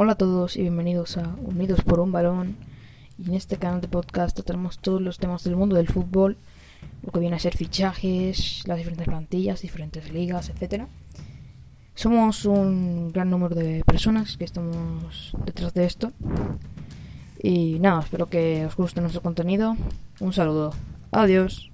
Hola a todos y bienvenidos a Unidos por un Balón. Y en este canal de podcast trataremos todos los temas del mundo del fútbol, lo que viene a ser fichajes, las diferentes plantillas, diferentes ligas, etc. Somos un gran número de personas que estamos detrás de esto. Y nada, espero que os guste nuestro contenido. Un saludo. Adiós.